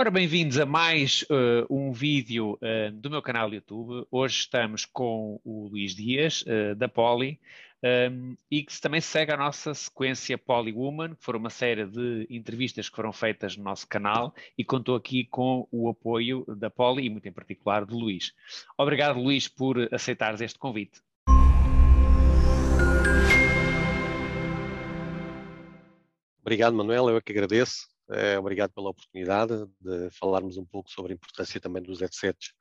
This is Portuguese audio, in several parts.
Ora, bem-vindos a mais uh, um vídeo uh, do meu canal YouTube. Hoje estamos com o Luís Dias, uh, da Poli, um, e que também segue a nossa sequência Woman, que foram uma série de entrevistas que foram feitas no nosso canal e contou aqui com o apoio da Poli e muito em particular do Luís. Obrigado, Luís, por aceitares este convite. Obrigado, Manuel, eu é que agradeço. Uh, obrigado pela oportunidade de falarmos um pouco sobre a importância também dos headsets,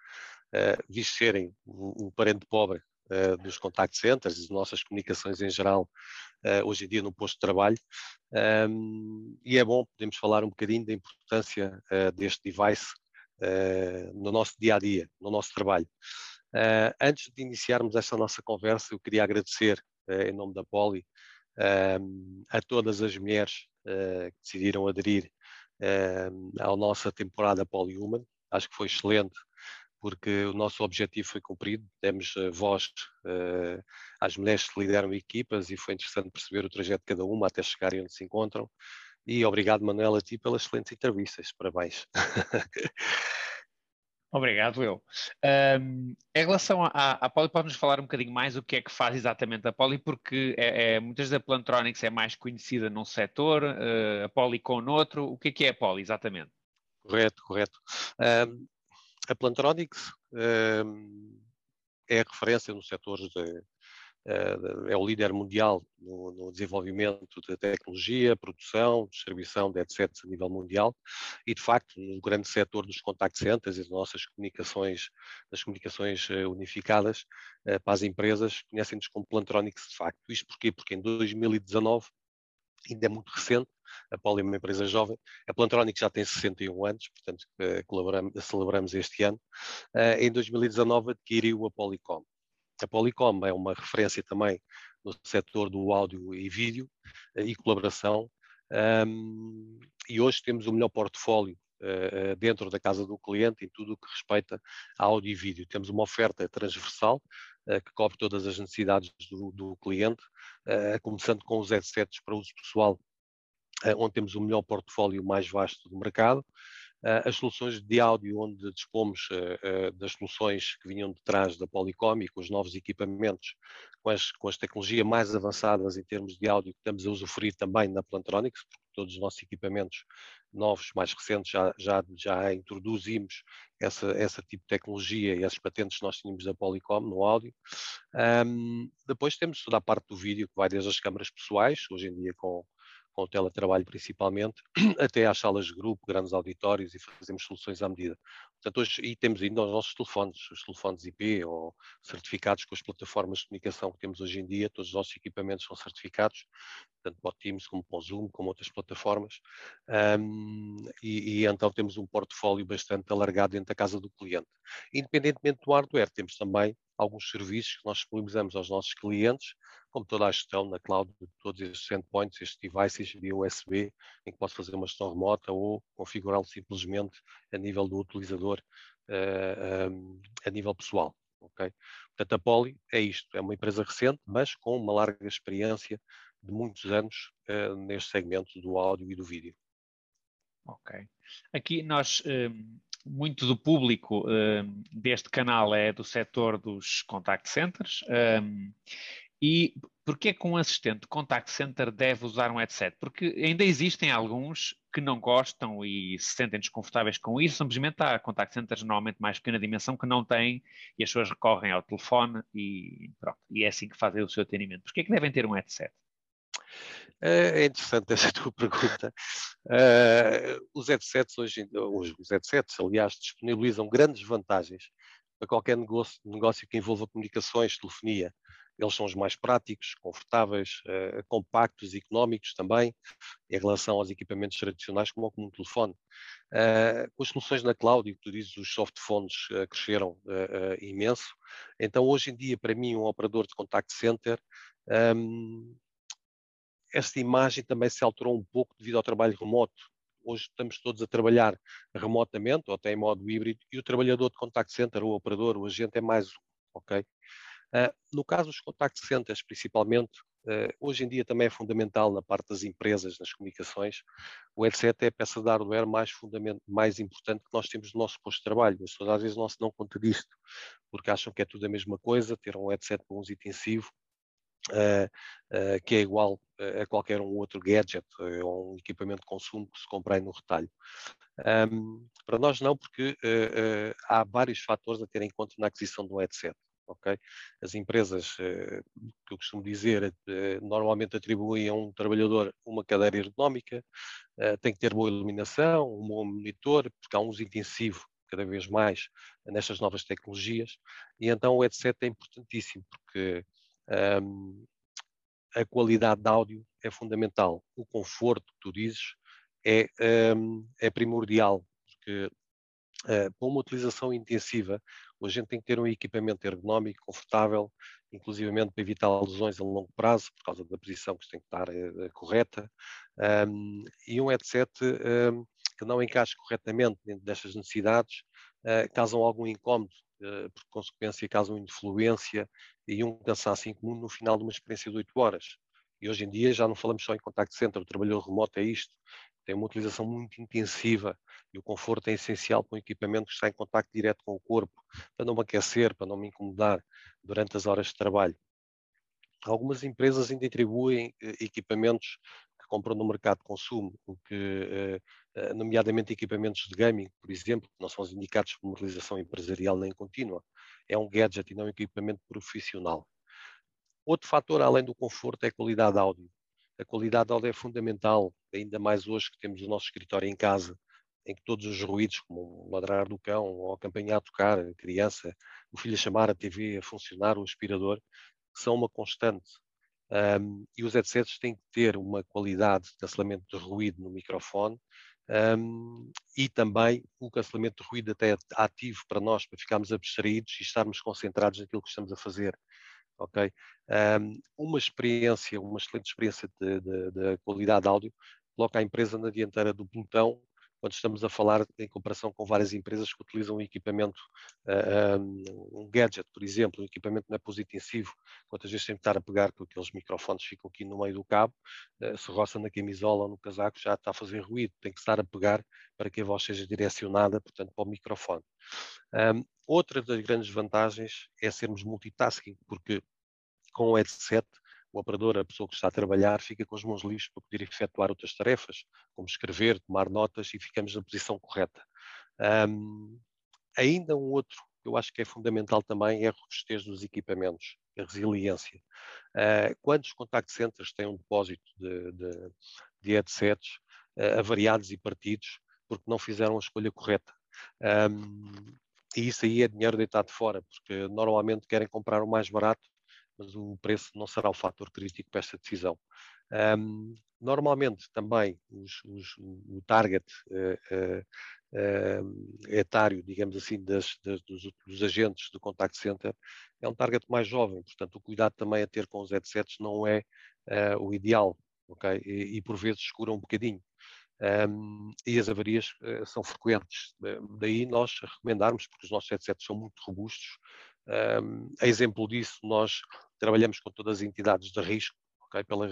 uh, visto serem o, o parente pobre uh, dos contact centers e das nossas comunicações em geral, hoje em dia no posto de trabalho. E é bom, podemos falar um bocadinho da importância deste device no nosso dia a dia, no nosso trabalho. antes de iniciarmos esta nossa conversa, eu queria agradecer, em nome da Poli, a todas as mulheres que decidiram aderir à nossa temporada Polyhuman. Acho que foi excelente, porque o nosso objetivo foi cumprido. Demos uh, voz uh, às mulheres que lideram equipas e foi interessante perceber o trajeto de cada uma até chegarem onde se encontram. E obrigado, Manuela, a ti pelas excelentes entrevistas. Parabéns. Obrigado, eu. Um, em relação à, à Poli, pode-nos falar um bocadinho mais o que é que faz exatamente a Poli, porque é, é, muitas da Plantronics é mais conhecida num setor, uh, a Polycon noutro. O que é que é a Poli exatamente? Correto, correto. Um, a Plantronics um, é a referência no setor de, é o líder mundial no, no, desenvolvimento de tecnologia, produção, distribuição de headsets a nível mundial e, de facto, no grande setor dos contact centers e das nossas comunicações, das comunicações eh, unificadas eh, para as empresas, conhecem-nos como Plantronics, de facto. Isto porquê? Porque em 2019, ainda é muito recente, a Poli é uma empresa jovem, a Plantronics já tem 61 anos, portanto, eh, celebramos este ano. Em 2019 adquiriu a Polycom. A Polycom é uma referência também no setor do áudio e vídeo eh, e colaboração. Um, e hoje temos o melhor portfólio uh, dentro da casa do cliente em tudo o que respeita a áudio e vídeo. Temos uma oferta transversal uh, que cobre todas as necessidades do, do cliente, uh, começando com os headsets para uso pessoal, onde temos o melhor portfólio mais vasto do mercado. As soluções de áudio, onde dispomos uh, uh, das soluções que vinham de trás da Polycom e com os novos equipamentos, com as, com as tecnologias mais avançadas em termos de áudio que estamos a usufruir também na Plantronics, porque todos os nossos equipamentos novos, mais recentes, já, já, já introduzimos essa, essa tipo de tecnologia e essas patentes que nós tínhamos da Polycom no áudio. Um, depois temos toda a parte do vídeo, que vai desde as câmaras pessoais, hoje em dia com com o teletrabalho principalmente, até às salas de grupo, grandes auditórios e fazemos soluções à medida. Portanto, hoje, e temos ainda os nossos telefones, os telefones IP ou certificados com as plataformas de comunicação que temos hoje em dia, todos os nossos equipamentos são certificados, tanto para o Teams como para o Zoom, como outras plataformas, um, e, e, então temos um portfólio bastante alargado dentro da casa do cliente. Independentemente do hardware, temos também alguns serviços que nós disponibilizamos aos nossos clientes, como toda a gestão na cloud de todos estes endpoints, estes devices via USB, em que posso fazer uma gestão remota ou configurá-lo simplesmente a nível do utilizador, uh, eh, um, a nível pessoal. Okay? Portanto, a Poly é isto, é uma empresa recente, mas com uma larga experiência de muitos anos uh, neste segmento do áudio e do vídeo. Ok. Aqui nós, um, muito do público um, deste canal é do setor dos contact centers um, e porquê que um assistente de contact center deve usar um headset? Porque ainda existem alguns que não gostam e se sentem desconfortáveis com isso, simplesmente há contact centers normalmente mais pequena dimensão que não têm e as pessoas recorrem ao telefone e pronto, e é assim que fazem o seu atendimento. Porquê que devem ter um headset? É interessante essa tua pergunta. Uh, os headsets hoje, os headsets, aliás, disponibilizam grandes vantagens para qualquer negócio, negócio que envolva comunicações, telefonia. Eles são os mais práticos, confortáveis, uh, compactos, económicos também, em relação aos equipamentos tradicionais, como, um telefone. Uh, com as soluções na cloud, e tu dizes, os softphones uh, cresceram imenso. Então, hoje em dia, para mim, um operador de contact center, um, esta imagem também se alterou um pouco devido ao trabalho remoto. Hoje estamos todos a trabalhar remotamente ou até em modo híbrido e o trabalhador de contact center, o operador, o agente é mais um, ok? Uh, no caso dos contact centers, principalmente, uh, hoje em dia também é fundamental na parte das empresas, nas comunicações. O headset é a peça de hardware mais, mais importante que nós temos no nosso posto de trabalho. As pessoas às vezes não se dão conta disto, porque acham que é tudo a mesma coisa, ter um headset com uso intensivo, uh, que é igual a qualquer um outro gadget ou um equipamento de consumo que se compra aí no retalho. Um, para nós não, porque há vários fatores a ter em conta na aquisição do headset. Okay? As empresas, que eu costumo dizer, normalmente atribuem a um trabalhador uma cadeira ergonómica, tem que ter boa iluminação, um bom monitor, porque há um uso intensivo cada vez mais nestas novas tecnologias, e então o headset é importantíssimo, porque um, a qualidade de áudio é fundamental. O conforto que tu dizes é, um, é primordial, porque uh, para uma utilização intensiva, a gente tem que ter um equipamento ergonómico, confortável, inclusivamente para evitar lesões a longo prazo, por causa da posição que tem que estar uh, correta, um, e um headset que não encaixe corretamente dentro destas necessidades, uh, causam algum incómodo eh, por consequência causam influência e um cansaço incomum no final de uma experiência de 8 horas. E hoje em dia já não falamos só em contact center, o trabalho remoto é isto, tem uma utilização muito intensiva e o conforto é essencial para um equipamento que está em contato direto com o corpo, para não me aquecer, para não me incomodar durante as horas de trabalho. Algumas empresas ainda atribuem eh, equipamentos que compram no mercado de consumo, o que eh, eh, nomeadamente equipamentos de gaming, por exemplo, que não são indicados para uma realização empresarial nem contínua. É um gadget e não um equipamento profissional. Outro fator, além do conforto, é a qualidade de áudio. A qualidade de áudio é fundamental, ainda mais hoje que temos o nosso escritório em casa, em que todos os ruídos, como o ladrar do cão, ou a campainha a tocar, a criança, o filho a chamar, a TV a funcionar, o aspirador, são uma constante. Um, e os headsets têm que ter uma qualidade de cancelamento de ruído no microfone um, e também o cancelamento de ruído até ativo para nós, para ficarmos abstraídos e estarmos concentrados naquilo que estamos a fazer. Ok? Um, uma experiência, uma excelente experiência de qualidade de áudio, coloca a empresa na dianteira do pelotão quando estamos a falar em comparação com várias empresas que utilizam um equipamento, uh, um gadget, por exemplo, um equipamento não é positivo, quantas vezes tem que estar a pegar com aqueles microfones ficam aqui no meio do cabo, uh, se roça na camisola ou no casaco já está a fazer ruído, tem que estar a pegar para que a voz seja direcionada, portanto, para o microfone. Outra das grandes vantagens é sermos multitasking, porque com o headset o operador, a pessoa que está a trabalhar, fica com as mãos livres para poder efetuar outras tarefas, como escrever, tomar notas e ficamos na posição correta. Um, ainda um outro que eu acho que é fundamental também é a robustez dos equipamentos, a resiliência. Uh, quantos contact centers têm um depósito de, de, de headsets uh, avariados e partidos porque não fizeram a escolha correta? Um, e isso aí é dinheiro deitado fora, porque normalmente querem comprar o mais barato mas o preço não será o fator crítico para esta decisão. Um, normalmente também os, os, o target uh, uh, etário, digamos assim, das, das, dos, dos, agentes do contact center é um target mais jovem, portanto o cuidado também a ter com os headsets não é uh, o ideal, ok? E, e, por vezes escura um bocadinho. Um, e as avarias são frequentes. Daí nós recomendarmos, porque os nossos headsets são muito robustos, um, a exemplo disso, nós trabalhamos com todas as entidades de risco, okay, pela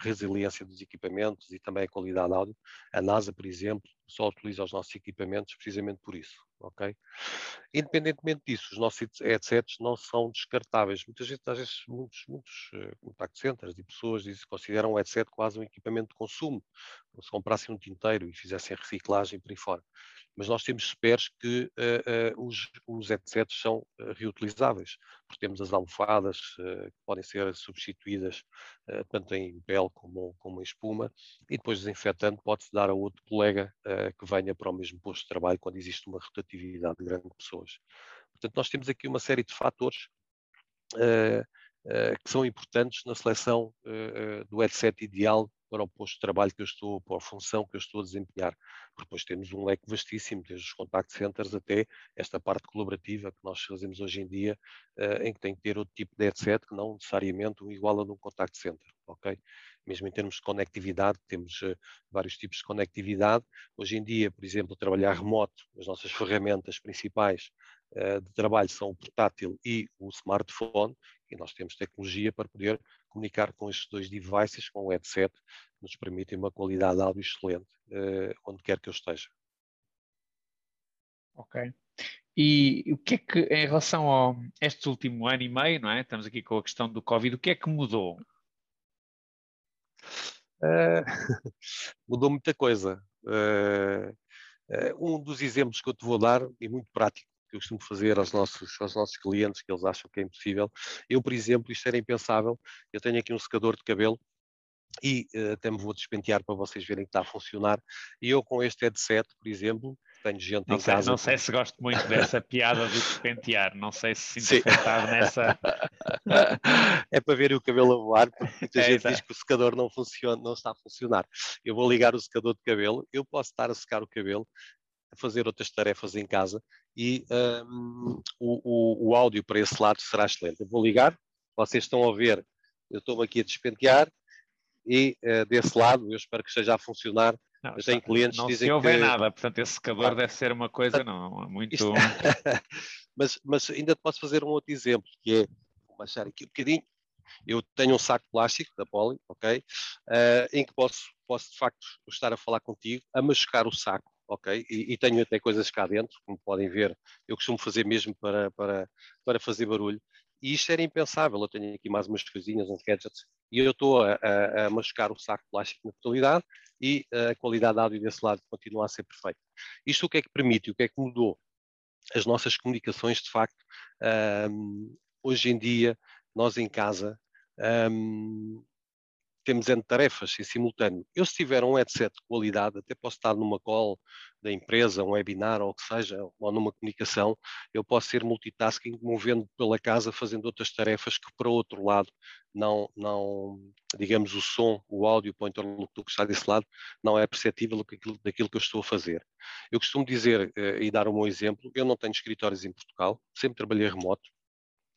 resiliência dos equipamentos e também a qualidade de áudio. A NASA, por exemplo, só utiliza os nossos equipamentos precisamente por isso. Okay? Independentemente disso, os nossos headsets não são descartáveis. Muitas vezes, às vezes muitos, muitos uh, contact centers e pessoas dizem, consideram o headset quase um equipamento de consumo, como se comprassem um tinteiro e fizessem reciclagem por aí fora mas nós temos spares que uh, uh, os, os headsets são uh, reutilizáveis, porque temos as almofadas que podem ser substituídas tanto em pele como, como em espuma, e depois desinfetando pode-se dar a outro colega que venha para o mesmo posto de trabalho quando existe uma rotatividade de grandes pessoas. Portanto, nós temos aqui uma série de fatores que são importantes na seleção do headset ideal para o posto de trabalho que eu estou, para a função que eu estou a desempenhar. Depois temos um leque vastíssimo, desde os contact centers até esta parte colaborativa que nós fazemos hoje em dia, uh, em que tem que ter outro tipo de headset que não necessariamente um igual a de um contact center, ok? Mesmo em termos de conectividade, temos uh, vários tipos de conectividade. Hoje em dia, por exemplo, trabalhar remoto, as nossas ferramentas principais uh, de trabalho são o portátil e o smartphone, e nós temos tecnologia para poder comunicar com estes dois devices, com o headset, que nos permitem uma qualidade de áudio excelente, uh, onde quer que eu esteja. Ok. E o que é que, em relação ao este último ano e meio, não é? Estamos aqui com a questão do Covid, o que é que mudou? Uh, mudou muita coisa. Uh, uh, um dos exemplos que eu te vou dar, e muito prático, que eu costumo fazer aos nossos, aos nossos clientes, que eles acham que é impossível. Eu, por exemplo, isto era impensável, eu tenho aqui um secador de cabelo e uh, até me vou despentear para vocês verem que está a funcionar. E eu com este headset, por exemplo, tenho gente não em sei, casa. Não sei se gosto muito dessa piada do despentear, não sei se sinto afetado nessa. é para ver o cabelo a voar, porque muita é, gente diz que o secador não funciona, não está a funcionar. Eu vou ligar o secador de cabelo, eu posso estar a secar o cabelo, a fazer outras tarefas em casa e um, o, o, o áudio para esse lado será excelente. Eu vou ligar, vocês estão a ver, eu estou aqui a despentear e uh, desse lado eu espero que esteja a funcionar. Não, eu tenho clientes que dizem que... Não se ouve que... nada, portanto esse secador ah, deve ser uma coisa não, muito... Isto... mas, mas ainda te posso fazer um outro exemplo, que é, vou baixar aqui um bocadinho, eu tenho um saco plástico da Poli, ok? Uh, em que posso, posso de facto estar a falar contigo, a machucar o saco, ok? E, e, tenho até coisas cá dentro, como podem ver, eu costumo fazer mesmo para, para, para fazer barulho. E isto era impensável, eu tenho aqui mais umas coisinhas, uns gadgets, e eu estou a, a, a machucar o saco plástico na totalidade e a qualidade de áudio desse lado continua a ser perfeita. Isto o que é que permite, o que é que mudou? As nossas comunicações, de facto, um, hoje em dia, nós em casa, um, temos N tarefas em simultâneo. Eu, se tiver um headset de qualidade, até posso estar numa call da empresa, um webinar ou o que seja, ou numa comunicação, eu posso ser multitasking, movendo pela casa, fazendo outras tarefas que, para o outro lado, não, não digamos, o som, o áudio para o interlocutor que está desse lado, não é perceptível daquilo, que eu estou a fazer. Eu costumo dizer eh, e dar um bom exemplo, eu não tenho escritórios em Portugal, sempre trabalhei remoto,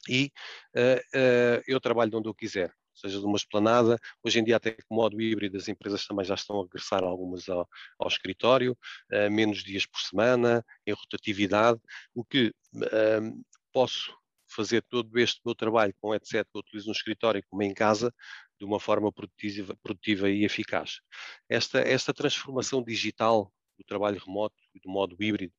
e uh, uh, eu trabalho onde eu quiser seja de uma esplanada. Hoje em dia, até com modo híbrido, as empresas também já estão a regressar algumas ao, ao escritório, uh, menos dias por semana, em rotatividade, o que uh, posso fazer todo este meu trabalho com headset que eu utilizo no escritório como em casa, de uma forma produtiva, produtiva e eficaz. Esta, esta transformação digital do trabalho remoto e do modo híbrido,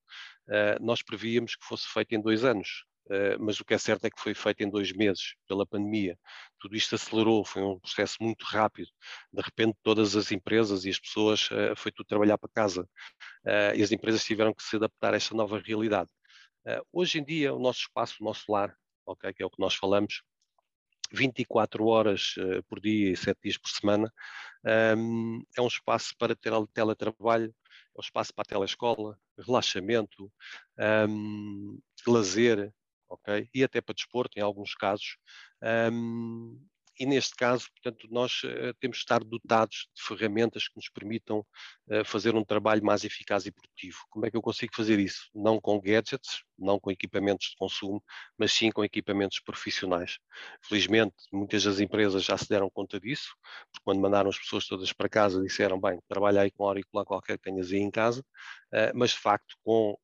uh, nós prevíamos que fosse feita em dois anos. Uh, mas o que é certo é que foi feito em dois meses pela pandemia. Tudo isto acelerou, foi um processo muito rápido. De repente, todas as empresas e as pessoas uh, foi tudo trabalhar para casa uh, e as empresas tiveram que se adaptar a esta nova realidade. hoje em dia, o nosso espaço, o nosso lar, okay, que é o que nós falamos, 24 horas por dia e 7 dias por semana, um, é um espaço para ter teletrabalho, é um espaço para a telescola, relaxamento, um, lazer, ok? E até para desporto, em alguns casos. Um, e neste caso, portanto, nós uh, temos de estar dotados de ferramentas que nos permitam uh, fazer um trabalho mais eficaz e produtivo. Como é que eu consigo fazer isso? Não com gadgets, não com equipamentos de consumo, mas sim com equipamentos profissionais. Felizmente, muitas das empresas já se deram conta disso, porque quando mandaram as pessoas todas para casa disseram, bem, trabalha aí com auricular qualquer que tenhas aí em casa, uh, mas de facto com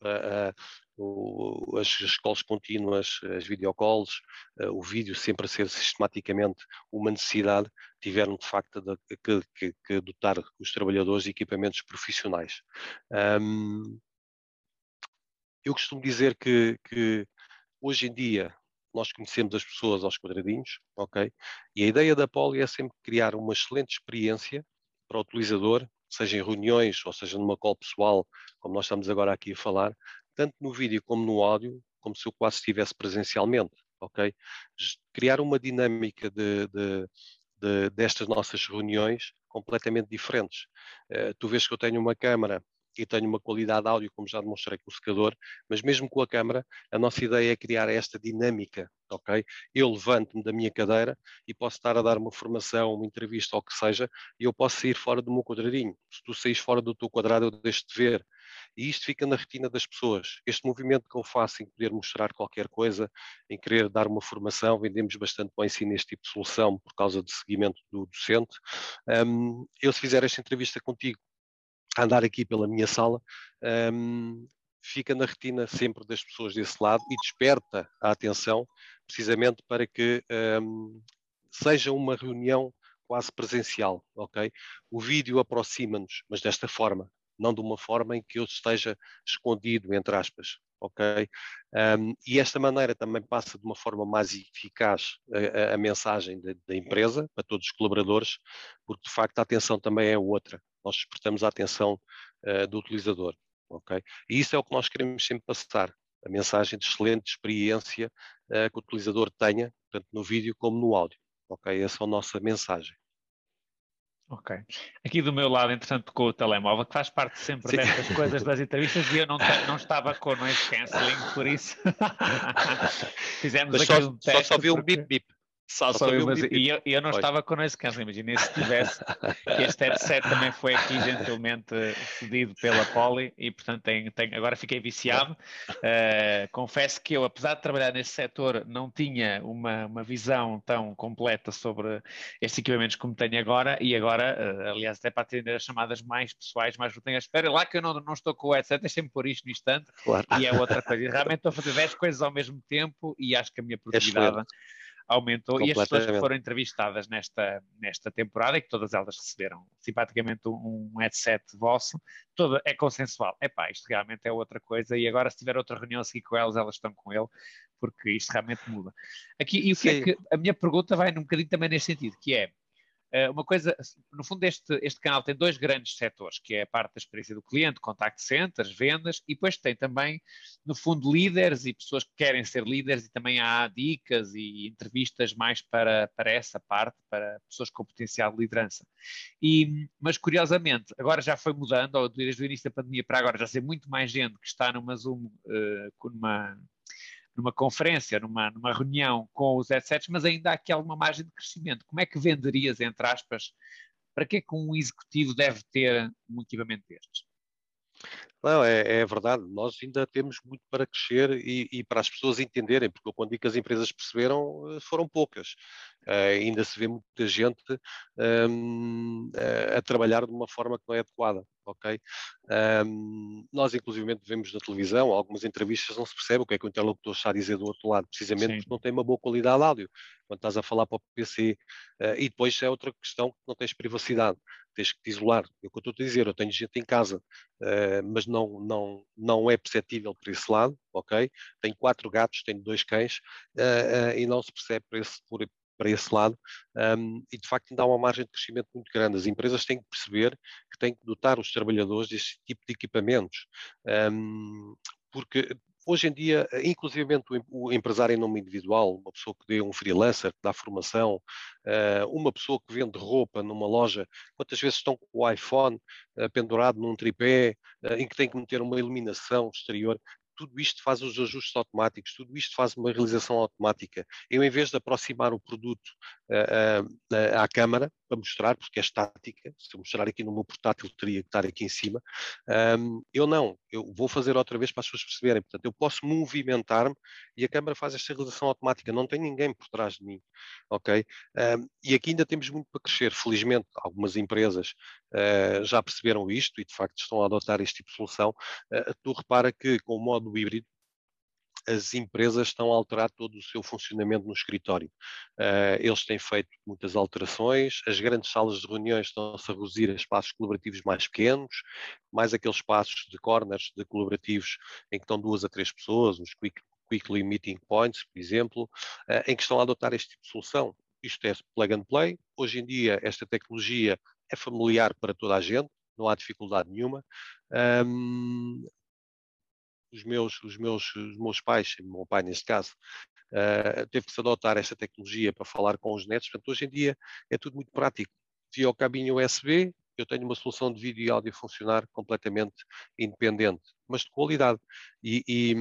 o, as escolas contínuas, as videocalls, uh, o vídeo sempre a ser sistematicamente uma necessidade, tiveram de facto de, que, que, que, dotar os trabalhadores de equipamentos profissionais. Um, eu costumo dizer que, que hoje em dia nós conhecemos as pessoas aos quadradinhos, ok? E a ideia da Poli é sempre criar uma excelente experiência para o utilizador, seja em reuniões ou seja numa call pessoal, como nós estamos agora aqui a falar, tanto no vídeo como no áudio, como se eu quase estivesse presencialmente, ok? Criar uma dinâmica de, de, de, destas nossas reuniões completamente diferentes. Uh, tu vês que eu tenho uma câmara e tenho uma qualidade de áudio, como já demonstrei com o secador, mas mesmo com a câmara, a nossa ideia é criar esta dinâmica, ok? Eu levanto-me da minha cadeira e posso estar a dar uma formação, uma entrevista, ou o que seja, e eu posso sair fora do meu quadradinho. Se tu saís fora do teu quadrado, eu deixo de ver. E isto fica na retina das pessoas. Este movimento que eu faço em poder mostrar qualquer coisa, em querer dar uma formação, vendemos bastante bem sim neste tipo de solução por causa do seguimento do docente. Um, eu se fizer esta entrevista contigo, andar aqui pela minha sala, um, fica na retina sempre das pessoas desse lado e desperta a atenção precisamente para que um, seja uma reunião quase presencial, ok? O vídeo aproxima-nos, mas desta forma, não de uma forma em que eu esteja escondido, entre aspas, ok? Um, e esta maneira também passa de uma forma mais eficaz a, a, a mensagem da empresa para todos os colaboradores, porque de facto a atenção também é outra. Nós despertamos a atenção uh, do utilizador, ok? E isso é o que nós queremos sempre passar, a mensagem de excelente experiência uh, que o utilizador tenha, tanto no vídeo como no áudio, ok? Essa é a nossa mensagem. Ok. Aqui do meu lado, entretanto, com o telemóvel, que faz parte sempre Sim. destas coisas das entrevistas, e eu não, não estava com o noise cancelling, por isso fizemos Mas aqui só, um teste. Só, só vi um bip-bip. Só, só eu, mas, e eu, eu não estava com noise cancelling, imagina se tivesse, este headset também foi aqui gentilmente cedido pela Poly e portanto tem, agora fiquei viciado. Uh, confesso que eu, apesar de trabalhar nesse setor, não tinha uma, uma visão tão completa sobre estes equipamentos como tenho agora e agora, uh, aliás, até para atender as chamadas mais pessoais, mais tenho a espera lá que eu não, não estou com o headset, deixem-me pôr isto no instante claro. e é outra coisa. E realmente estou a fazer 10 coisas ao mesmo tempo e acho que a minha produtividade... É aumentou e as pessoas que foram entrevistadas nesta, nesta temporada e que todas elas receberam simpaticamente um, um headset vosso, toda é consensual. Epá, isto realmente é outra coisa e agora se tiver outra reunião a seguir com elas, elas estão com ele, porque isto realmente muda. Aqui, e o que é Sim. é que, a minha pergunta vai um bocadinho também nesse sentido, que é, uma coisa, no fundo, este, este canal tem dois grandes setores, que é a parte da experiência do cliente, contact centers, vendas, e depois tem também, no fundo, líderes e pessoas que querem ser líderes, e também há dicas e entrevistas mais para, para essa parte, para pessoas com potencial de liderança. E, mas, curiosamente, agora já foi mudando, desde o início da pandemia para agora, já sei muito mais gente que está numa Zoom, uh, numa numa conferência, numa, numa reunião com os headsets, mas ainda há aqui alguma margem de crescimento. Como é que venderias, entre aspas, para que é que um executivo deve ter um equipamento destes? Não, é, é, verdade. Nós ainda temos muito para crescer e, e, para as pessoas entenderem, porque quando digo que as empresas perceberam, eh, foram poucas. Uh, ainda se vê muita gente um, a, a trabalhar de uma forma que não é adequada, ok? Um, nós, inclusive, vemos na televisão, algumas entrevistas não se percebe o que é que o interlocutor está a dizer do outro lado, precisamente Sim. porque não tem uma boa qualidade de áudio, quando estás a falar para o PC. Uh, e depois é outra questão que não tens privacidade tens que te isolar. É o que eu estou a dizer, eu tenho gente em casa, uh, mas não, não, não é perceptível por esse lado, ok? Tenho quatro gatos, tenho dois cães, uh, e não se percebe por esse, por, para esse lado, um, e de facto há uma margem de crescimento muito grande. As empresas têm que perceber que têm que dotar os trabalhadores deste tipo de equipamentos, um, porque Hoje em dia, inclusivamente o empresário em nome individual, uma pessoa que dê um freelancer, que dá formação, eh, uma pessoa que vende roupa numa loja, quantas vezes estão com o iPhone eh, pendurado num tripé, eh, em que tem que meter uma iluminação exterior, tudo isto faz os ajustes automáticos, tudo isto faz uma realização automática. Eu, em vez de aproximar o produto à câmara, para mostrar, porque é estática, se eu mostrar aqui no meu portátil teria que estar aqui em cima, eu não, eu vou fazer outra vez para as pessoas perceberem, portanto eu posso movimentar-me e a câmara faz esta realização automática, não tem ninguém por trás de mim, ok? E aqui ainda temos muito para crescer, felizmente algumas empresas uh, já perceberam isto e de facto estão a adotar este tipo de solução, tu repara que com o modo híbrido, as empresas estão a alterar todo o seu funcionamento no escritório. Uh, eles têm feito muitas alterações, as grandes salas de reuniões estão-se a reduzir a espaços colaborativos mais pequenos, mais aqueles espaços de corners de colaborativos em que estão duas a três pessoas, os quick, Quickly Meeting Points, por exemplo, uh, em que estão a adotar este tipo de solução. Isto é plug and play. Hoje em dia, esta tecnologia é familiar para toda a gente, não há dificuldade nenhuma. Um, os meus, os meus, os meus pais, o meu pai neste caso, uh, teve que se adotar esta tecnologia para falar com os netos. Portanto, hoje em dia é tudo muito prático. Via o cabinho USB, eu tenho uma solução de vídeo e áudio funcionar completamente independente, mas de qualidade. E, e,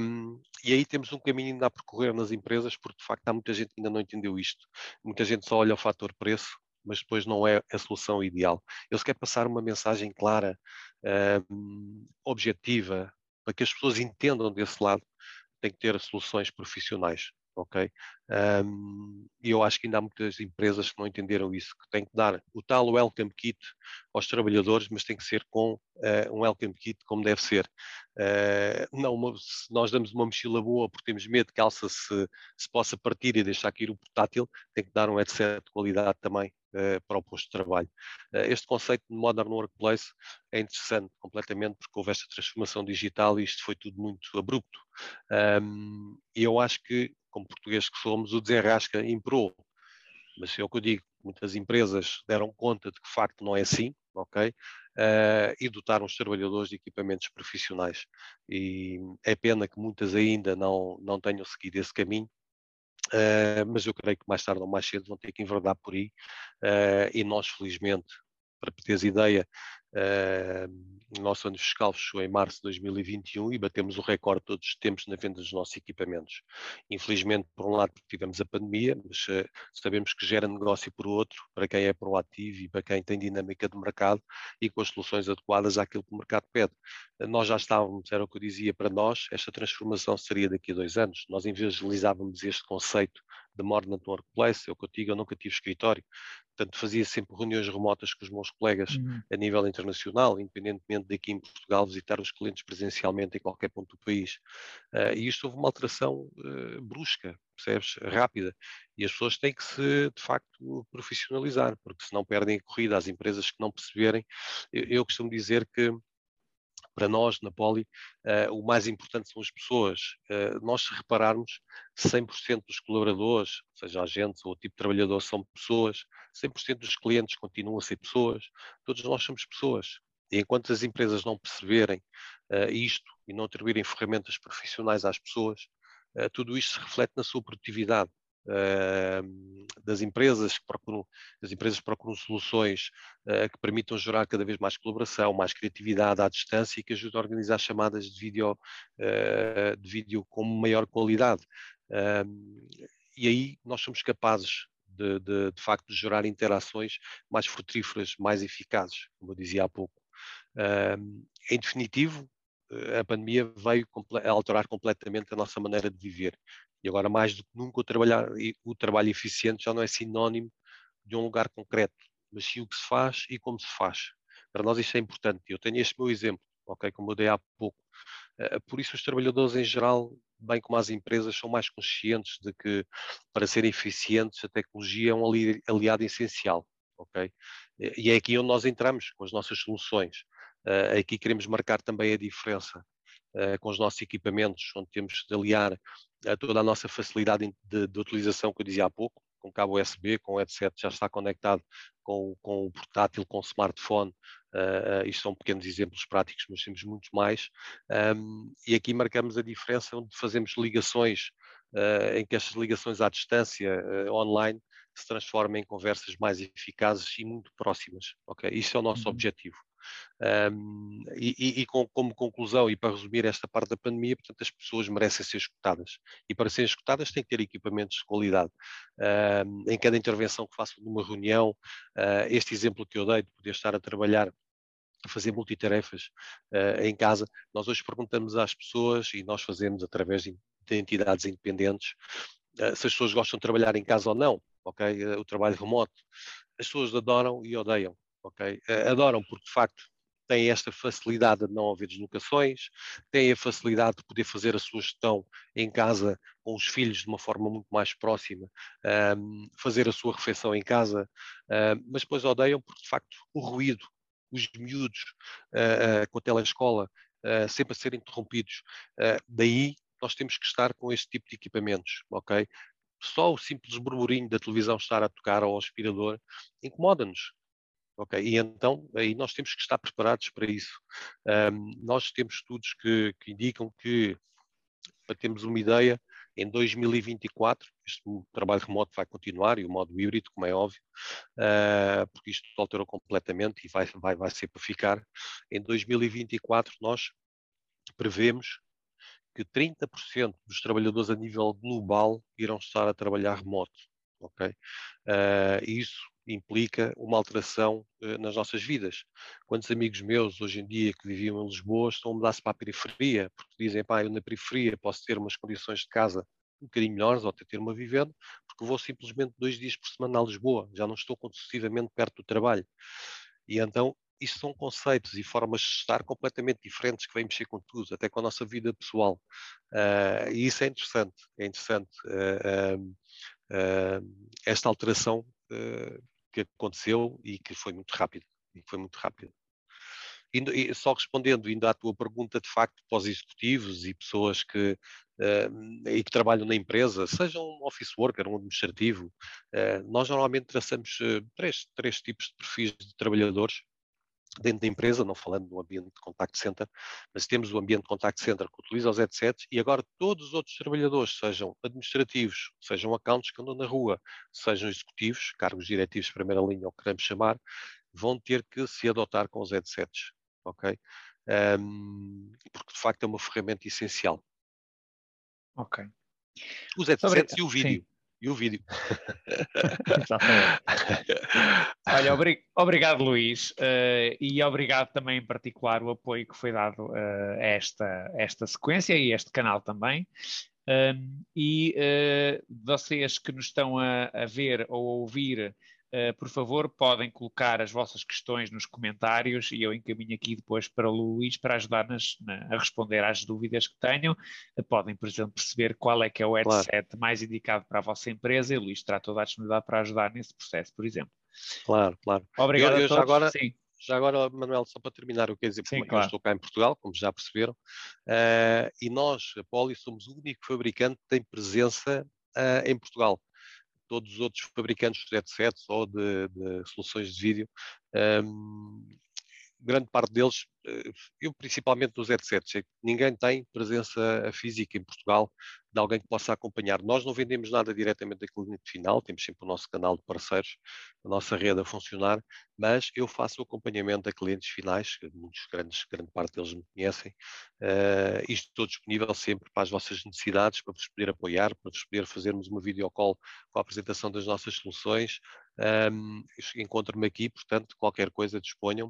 e, aí temos um caminho ainda a percorrer nas empresas, porque de facto há muita gente que ainda não entendeu isto. Muita gente só olha o fator preço, mas depois não é a solução ideal. Eles querem passar uma mensagem clara, uh, objetiva, para que as pessoas entendam desse lado, tem que ter soluções profissionais, ok? Um, e eu acho que ainda há muitas empresas que não entenderam isso, que têm que dar o tal welcome kit aos trabalhadores, mas tem que ser com uh, um welcome kit como deve ser. Uh, não, uma, se nós damos uma mochila boa porque temos medo que a alça se, se possa partir e deixar cair o portátil, tem que dar um headset de qualidade também uh, para o posto de trabalho. Uh, este conceito de Modern Workplace é interessante completamente porque houve esta transformação digital e isto foi tudo muito abrupto. Um, e eu acho que, como português que somos, o desenrasca imperou. Mas é o que eu digo, muitas empresas deram conta de que de facto não é assim, ok? Uh, e dotar os trabalhadores de equipamentos profissionais. E é pena que muitas ainda não, não tenham seguido esse caminho, Uh, mas eu creio que mais tarde ou mais cedo vão ter que enverdar por aí. Uh, e nós, felizmente, para teres ideia, o nosso ano fiscal fechou em março de 2021 e batemos o recorde de todos os tempos na venda dos nossos equipamentos. Infelizmente, por um lado, tivemos a pandemia, mas uh, sabemos que gera negócio por outro, para quem é proativo e para quem tem dinâmica de mercado e com as soluções adequadas àquilo que o mercado pede. Nós já estávamos, era o que eu dizia para nós, esta transformação seria daqui a dois anos. Nós evangelizávamos este conceito de Modern Workplace, eu contigo, eu nunca tive escritório, portanto fazia sempre reuniões remotas com os meus colegas uhum. a nível internacional, independentemente daqui em Portugal, visitar os clientes presencialmente em qualquer ponto do país. Uh, e isto houve uma alteração uh, brusca, percebes? Rápida. E as pessoas têm que se, de facto, profissionalizar, porque senão perdem a corrida. As empresas que não perceberem, eu, eu costumo dizer que para nós, na Poli, uh, o mais importante são as pessoas. Uh, nós, se repararmos, 100% dos colaboradores, seja agentes ou tipo de trabalhador, são pessoas, 100% dos clientes continuam a ser pessoas, todos nós somos pessoas. E enquanto as empresas não perceberem uh, isto e não atribuírem ferramentas profissionais às pessoas, tudo isto se reflete na sua produtividade das empresas que procuram, as empresas procuram soluções uh, que permitam gerar cada vez mais colaboração, mais criatividade à distância e que ajudem a organizar chamadas de vídeo, uh, de vídeo com maior qualidade. e aí nós somos capazes de, de, de, facto de gerar interações mais frutíferas, mais eficazes, como eu dizia há pouco. em definitivo, a pandemia veio alterar completamente a nossa maneira de viver. E agora, mais do que nunca, o, trabalhar, o trabalho eficiente já não é sinónimo de um lugar concreto, mas sim o que se faz e como se faz. Para nós isso é importante. Eu tenho este meu exemplo, ok, como eu dei há pouco. Eh, por isso os trabalhadores em geral, bem como as empresas, são mais conscientes de que para serem eficientes a tecnologia é um aliado essencial, ok? E é aqui onde nós entramos com as nossas soluções. Uh, aqui queremos marcar também a diferença uh, com os nossos equipamentos, onde temos de aliar uh, toda a nossa facilidade de, de, utilização que eu dizia há pouco, com cabo USB, com headset, já está conectado com, com o portátil, com o smartphone. Uh, isto são pequenos exemplos práticos, mas temos muitos mais. Um, e aqui marcamos a diferença onde fazemos ligações, em que estas ligações à distância, online, se transformem em conversas mais eficazes e muito próximas. Okay? Isto é o nosso uhum. objetivo. Um, e, e, com, como conclusão, e para resumir esta parte da pandemia, portanto, as pessoas merecem ser escutadas. E para serem escutadas têm que ter equipamentos de qualidade. Um, em cada intervenção que faço numa reunião, uh, este exemplo que eu dei de poder estar a trabalhar a fazer multitarefas uh, em casa, nós hoje perguntamos às pessoas, e nós fazemos através de, de entidades independentes, uh, se as pessoas gostam de trabalhar em casa ou não, ok? Uh, o trabalho remoto. As pessoas adoram e odeiam ok? Adoram porque, de facto, têm esta facilidade de não haver deslocações, têm a facilidade de poder fazer a sua gestão em casa com os filhos de uma forma muito mais próxima, um, fazer a sua refeição em casa, um, mas depois odeiam porque, de facto, o ruído, os miúdos uh, uh, com a telescola uh, sempre a ser interrompidos. daí nós temos que estar com este tipo de equipamentos, ok? Só o simples burburinho da televisão estar a tocar ao aspirador incomoda-nos. Ok, e então aí nós temos que estar preparados para isso. Um, nós temos estudos que, que, indicam que, para termos uma ideia, em 2024, este trabalho remoto vai continuar e o modo híbrido, como é óbvio, uh, porque isto alterou completamente e vai, vai, vai ser para ficar. Em 2024, nós prevemos que 30% dos trabalhadores a nível global irão estar a trabalhar remoto. Ok? Uh, isso implica uma alteração uh, nas nossas vidas. Quantos amigos meus hoje em dia que viviam em Lisboa estão a mudar-se para a periferia, porque dizem, pá, eu na periferia posso ter umas condições de casa um bocadinho melhores, ou até ter uma vivenda, porque vou simplesmente dois dias por semana a Lisboa, já não estou sucessivamente perto do trabalho. E então isto são conceitos e formas de estar completamente diferentes que vêm mexer com tudo, até com a nossa vida pessoal. Uh, e isso é interessante, é interessante. Uh, uh, esta alteração que aconteceu e que foi muito rápido, e foi muito rápido. E, só respondendo ainda à tua pergunta, de facto, para os executivos e pessoas que, uh, e que trabalham na empresa, seja um office worker, um administrativo, uh, nós normalmente traçamos uh, três, três tipos de perfis de trabalhadores dentro da empresa, não falando do ambiente de contact center, mas temos o ambiente de contact center que utiliza os headsets e agora todos os outros trabalhadores, sejam administrativos, sejam accounts que andam na rua, sejam executivos, cargos diretivos de primeira linha, ou que queremos chamar, vão ter que se adotar com os headsets ok? Um, porque de facto é uma ferramenta essencial. Ok. Os headsets e o vídeo. Sim. E o vídeo. Olha, obri obrigado, Luís, uh, e obrigado também em particular o apoio que foi dado uh, a, esta, esta sequência e este canal também. Um, e uh, vocês que nos estão a, a ver ou a ouvir Uh, por favor, podem colocar as vossas questões nos comentários e eu encaminho aqui depois para o Luís para ajudar nas, na, a responder às dúvidas que tenham. Uh, podem, por exemplo, perceber qual é que é o headset claro. mais indicado para a vossa empresa e o Luís terá toda a disponibilidade para ajudar nesse processo, por exemplo. Claro, claro. Obrigado eu, eu a todos. Já agora, Sim. já agora, Manuel, só para terminar, eu quero dizer, Sim, claro. eu estou cá em Portugal, como já perceberam, uh, e nós, a Poli, somos o único fabricante que tem presença em Portugal todos os outros fabricantes de headsets ou de, de soluções de vídeo, um, grande parte deles, eh, eu principalmente dos headsets, é ninguém tem presença física em Portugal de alguém que possa acompanhar. Nós não vendemos nada diretamente da cliente final, temos sempre o nosso canal de parceiros, a nossa rede a funcionar, mas eu faço o acompanhamento a clientes finais, muitos grandes, grande parte deles me conhecem, uh, isto estou disponível sempre para as vossas necessidades, para vos poder apoiar, para vos poder fazermos uma videocall com a apresentação das nossas soluções, um, Encontro-me aqui, portanto, qualquer coisa disponham.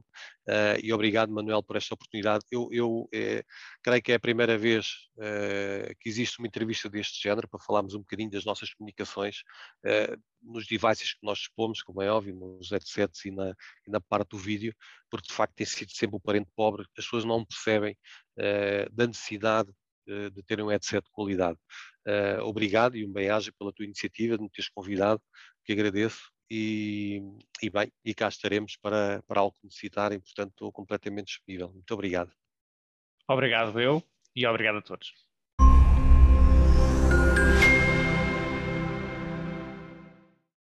Uh, e obrigado, Manuel, por esta oportunidade. Eu, eu é, creio que é a primeira vez uh, que existe uma entrevista deste género para falarmos um bocadinho das nossas comunicações uh, nos devices que nós dispomos, como é óbvio, nos headsets e na, e na parte do vídeo, porque de facto tem sido sempre o parente pobre. As pessoas não percebem da necessidade de terem um headset de qualidade. Uh, obrigado e um bem-aja pela tua iniciativa de me teres convidado, que agradeço e, e bem, e cá estaremos para, para algo que necessitarem, portanto estou completamente disponível. Muito obrigado. Obrigado eu e obrigado a todos.